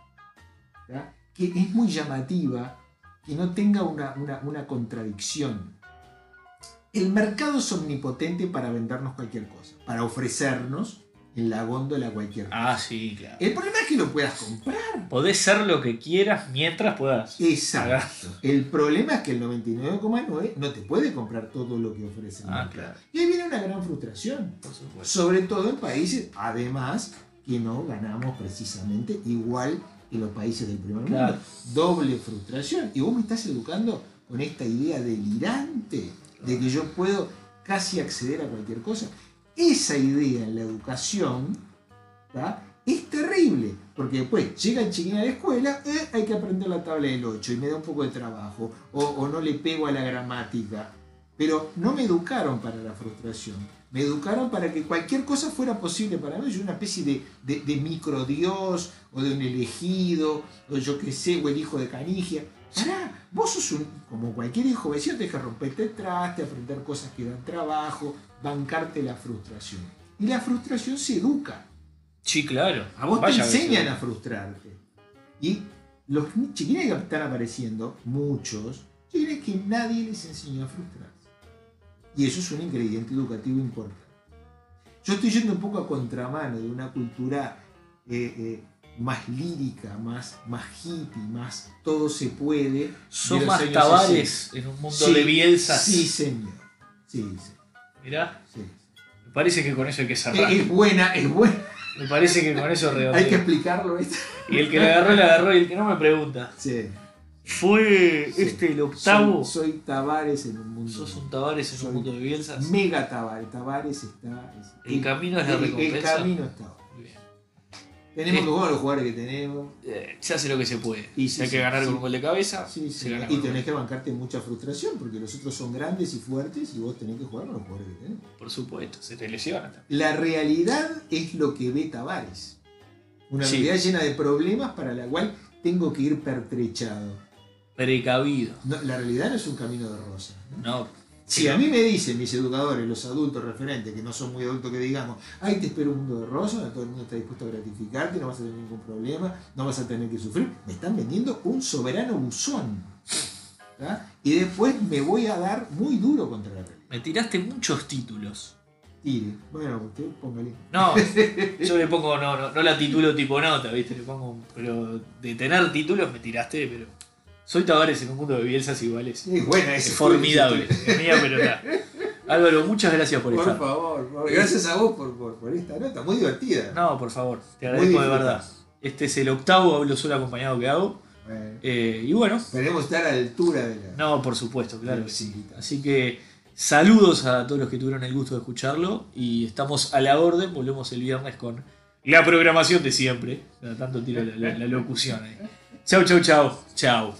¿tá? Que es muy llamativa, que no tenga una, una- una contradicción. El mercado es omnipotente para vendernos cualquier cosa, para ofrecernos en la góndola cualquier cosa. Ah, sí, claro. El problema es que lo puedas comprar. Podés ser lo que quieras mientras puedas. Exacto. El problema es que el 99,9 no te puede comprar todo lo que ofrece el Ah, mercado. claro. Y ahí viene una gran frustración. Por supuesto. Sobre todo en países, además, que no ganamos precisamente igual que los países del primer mundo. Claro. Doble frustración. Y vos me estás educando con esta idea delirante de que yo puedo casi acceder a cualquier cosa. Esa idea en la educación ¿tá? es terrible, porque después llega el chiquín a la escuela, eh, hay que aprender la tabla del 8 y me da un poco de trabajo, o, o no le pego a la gramática. Pero no me educaron para la frustración, me educaron para que cualquier cosa fuera posible para mí. Yo una especie de, de, de microdios, o de un elegido, o yo qué sé, o el hijo de Canigia. Pará, vos sos un, como cualquier hijo vecino, tenés que romperte el traste, aprender cosas que dan trabajo, bancarte la frustración. Y la frustración se educa. Sí, claro. A vos Vaya te enseñan sí. a frustrarte. Y los chiquines que están apareciendo, muchos, chiquines que nadie les enseñó a frustrarse. Y eso es un ingrediente educativo importante. Yo estoy yendo un poco a contramano de una cultura eh, eh, más lírica, más, más hippie, más todo se puede. Son más tabares en un mundo Sí, de bielzas. Sí, señor. Sí, sí, Mirá, sí. me parece que con eso hay que cerrar. es buena, es buena. Me parece que con eso <laughs> Hay que redondeo. explicarlo. ¿viste? Y el que le agarró, le agarró. Y el que no me pregunta. Sí. ¿Fue Sí. este el octavo? Soy, soy Tavares en un mundo. ¿Sos un Tavares en Soy un mundo de Bielsas? Mega Tavares. Tavares está. es- El camino es la el- recompensa. El camino está. bien. Tenemos que jugar los jugadores que tenemos. Eh, se hace lo que se puede. Y sí, hay que ganar con un gol de cabeza, Sí, se sí. gana Y tenés que bancarte mucha frustración porque los otros son grandes y fuertes y vos tenés que jugar con los jugadores que tenés. Por supuesto, se te lesiona también. La realidad es lo que ve Tavares. Una realidad llena de problemas para la cual tengo que ir pertrechado. Precavido. No, la realidad no es un camino de rosa. ¿no? No. Si a mí me dicen mis educadores, los adultos referentes, que no son muy adultos que digamos, ay, te espero un mundo de rosa, donde todo el mundo está dispuesto a gratificarte, no vas a tener ningún problema, no vas a tener que sufrir, me están vendiendo un soberano buzón. ¿tá? Y después me voy a dar muy duro contra la realidad. Me tiraste muchos títulos. Tire. Bueno, usted póngale. No, <laughs> yo le pongo, no, no, no la titulo tipo nota, ¿viste? Le pongo, pero de tener títulos me tiraste, pero. Soy Tavares en un mundo de Bielsas iguales. Es buena Es formidable. Es mía, pero está. Álvaro, muchas gracias por, Por estar. favor, por- gracias a vos por, por, por esta nota, muy divertida. No, por favor, te agradezco de verdad. Este es el octavo hablo solo acompañado que hago. Bueno, Eh, y bueno, esperemos estar a la altura de la. no, por supuesto, claro sí. Así que saludos a todos los que tuvieron el gusto de escucharlo y estamos a la orden. Volvemos el viernes con la programación de siempre. Tanto tiro la, la- la locución ahí. Chau, chau, chau. Chau.